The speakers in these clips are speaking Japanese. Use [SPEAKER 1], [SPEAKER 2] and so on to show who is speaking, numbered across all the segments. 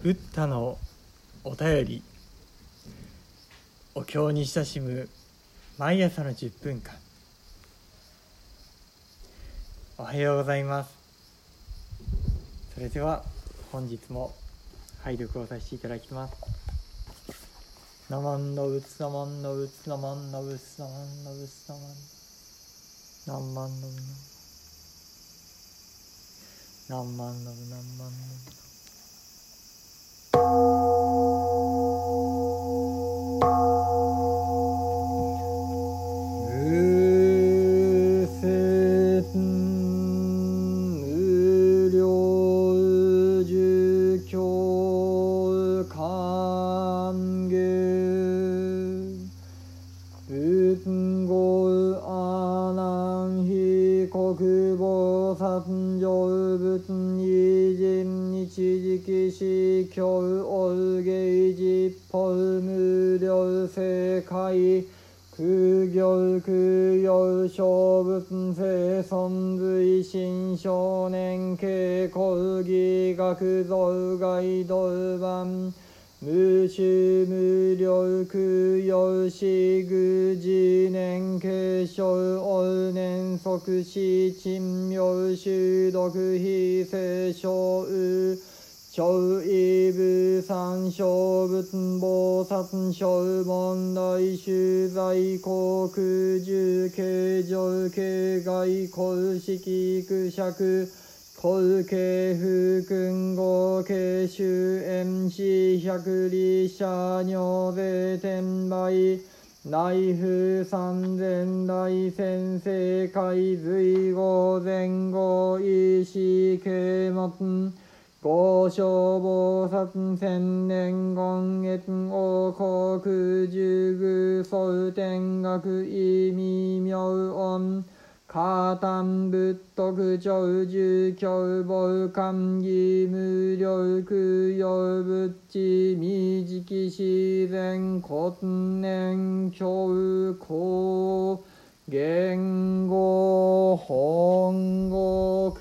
[SPEAKER 1] ブッダのお便りお経に親しむ毎朝の10分間。おはようございます。それでは本日も拝読をさせていただきます。ナマンのうつナマンのうつナマンのうつナマンのうつナマン。何万のう何万のう何万のう無料世界空行空用小仏生存随心少年系講義学造外道版無臭無料空用死具自年継承往年即死珍妙修毒非聖書う超異部三小仏菩薩小問題修在航空重形状形外公式区尺古慶風君合慶修縁死百里社尿税転売。内風三千大先生海随後前後医師啓蒙五小菩薩千年言月王国十具総天学意味妙音カータン仏徳長寿教母官義無料供養仏地未時期自然骨年教公言語本国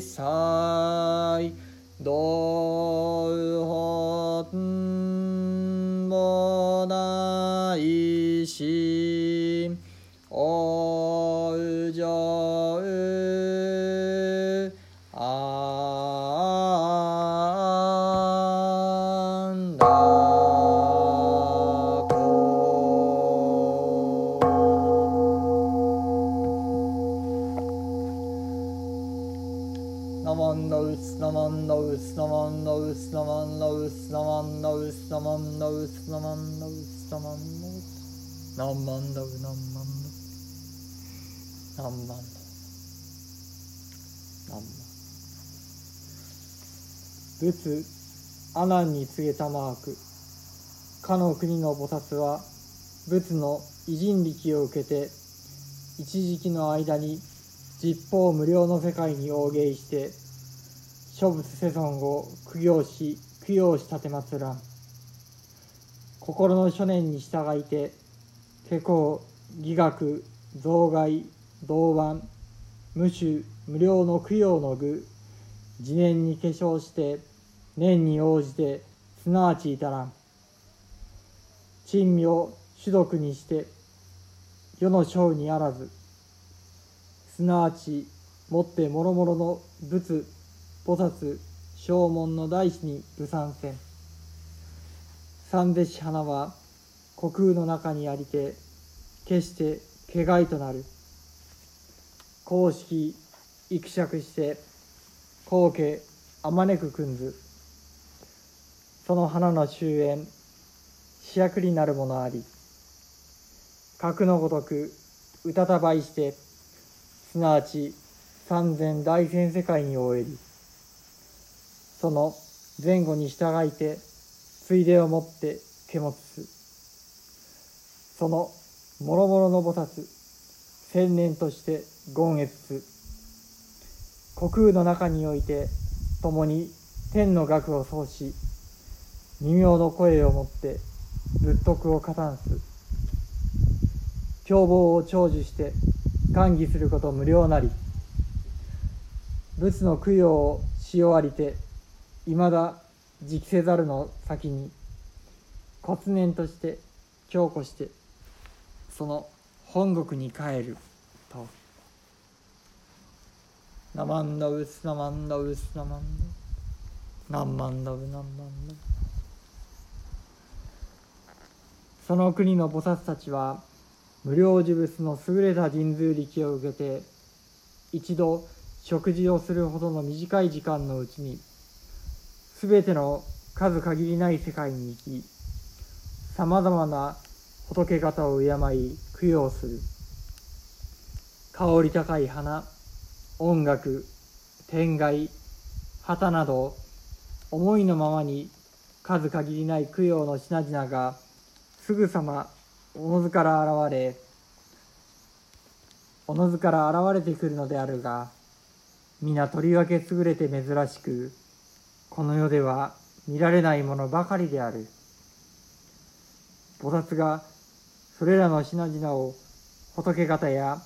[SPEAKER 1] さ何万だう何万だ何万だ何万仏阿南に告げたマーク。かの国の菩薩は仏の偉人力を受けて一時期の間に実法無料の世界に応迎して諸仏世尊を供養し供養し立てまつらん。心の書念に従いて下校義学増外同腕無種無料の供養の具自念に化粧して念に応じてすなわち至らん。珍味を種族にして世の章にあらずすなわちもってもろもろの仏菩薩正門の大師に武参戦三弟子花は虚空の中にありて決して怪害となる。公式育釈して後家あまねくくんず。その花の終焉主役になるものあり。格のごとくうたたばいしてすなわち三千大千世界に終えり。その前後に従いてついでをもって獣す。そのもろもろの菩薩千年として言越す。虚空の中において共に天の学を奏し微妙の声をもって仏徳を加担す。凶暴を長寿して歓喜すること無料なり。仏の供養をし終わりていまだ直せざるの先に骨念として強固してその本国に帰ると「ナマンダウスナマンダウスナマンダ。ナンマンダウナンマンダ。ウ」その国の菩薩たちは無料呪物の優れた神通力を受けて一度食事をするほどの短い時間のうちに全ての数限りない世界に行きさまざまな仏方を敬い供養する。香り高い花音楽天外旗など思いのままに数限りない供養の品々がすぐさまおのずから現れおのずから現れてくるのであるが皆とりわけ優れて珍しくこの世では見られないものばかりである。菩薩がそれらの品々を仏方や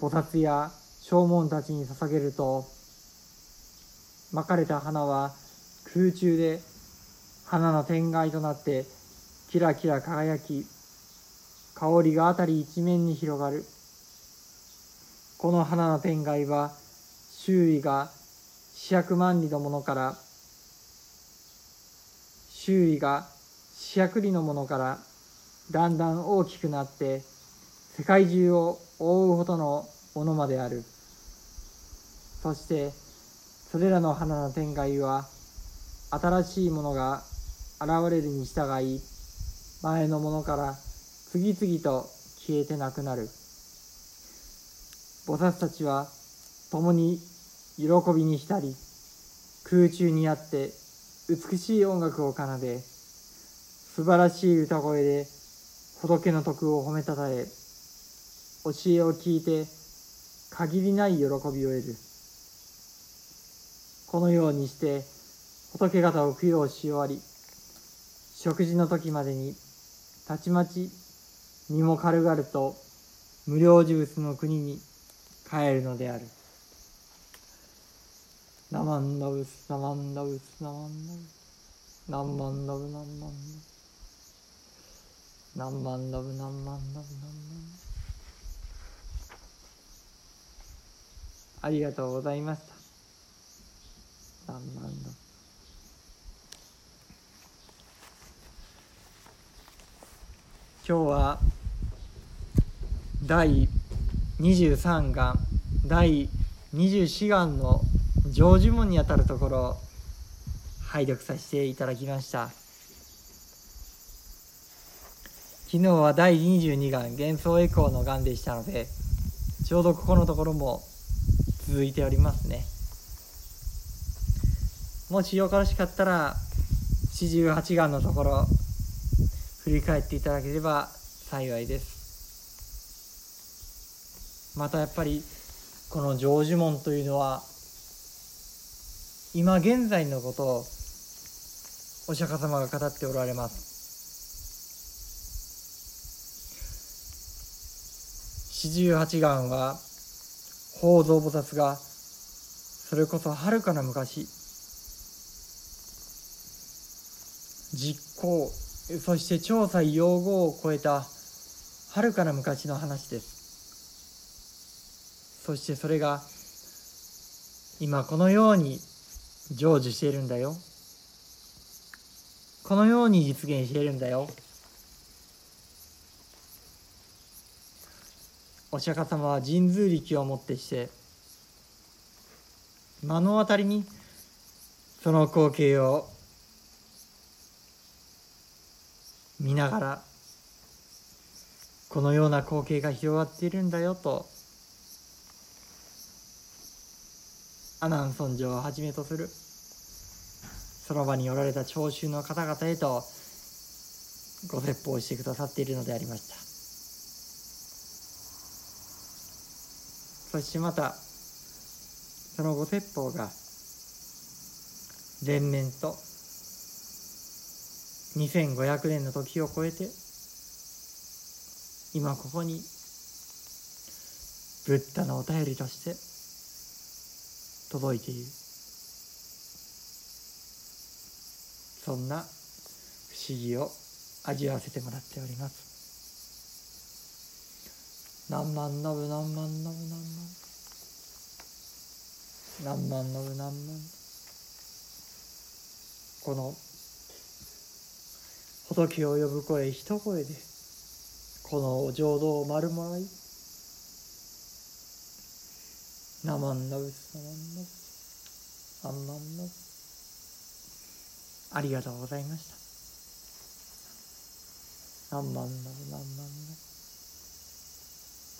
[SPEAKER 1] 菩薩や正門たちに捧げるとまかれた花は空中で花の天外となってキラキラ輝き香りが辺り一面に広がる。この花の天外は周囲が四百万里のものから周囲が四百里のものからだんだん大きくなって世界中を覆うほどのものまである。そしてそれらの花の天外は新しいものが現れるに従い前のものから次々と消えてなくなる。菩薩たちは共に喜びに浸り空中にあって美しい音楽を奏で素晴らしい歌声で仏の徳を褒めたたえ教えを聞いて限りない喜びを得るこのようにして仏方を供養し終わり食事の時までにたちまち身も軽々と無料呪物の国に帰るのである。ナマンダウスナマンダウスナマンダウス。ナマンダブナマンダブナマンダブ。ナマンダブナマンダブありがとうございました。ナマンダブ。今日は第23巻第24巻の上呪文にあたるところ拝読させていただきました。昨日は第22巻幻想エコーの巻でしたのでちょうどここのところも続いておりますね。もしよろしかったら四十八巻のところ振り返っていただければ幸いです。またやっぱりこの成就門というのは今現在のことをお釈迦様が語っておられます。四十八願は法蔵菩薩がそれこそはるかな昔実行そして調査用語を超えたはるかな昔の話です。そしてそれが今このように成就しているんだよ。このように実現しているんだよ。お釈迦様は神通力をもってして目の当たりにその光景を見ながらこのような光景が広がっているんだよと。阿南尊城をはじめとする。その場におられた聴衆の方々へとご説法してくださっているのでありました。そしてまたそのご説法が連綿と2500年の時を超えて今ここにブッダのお便りとして届いている。そんな不思議を味わわせてもらっております。何万のぶ何万のぶ何万何万のぶ何万この仏を呼ぶ声一声でこのお浄土を丸もらいナマンナブスナマンナブスアンマンナブスありがとうございました。ナンマンナブナンマンナブ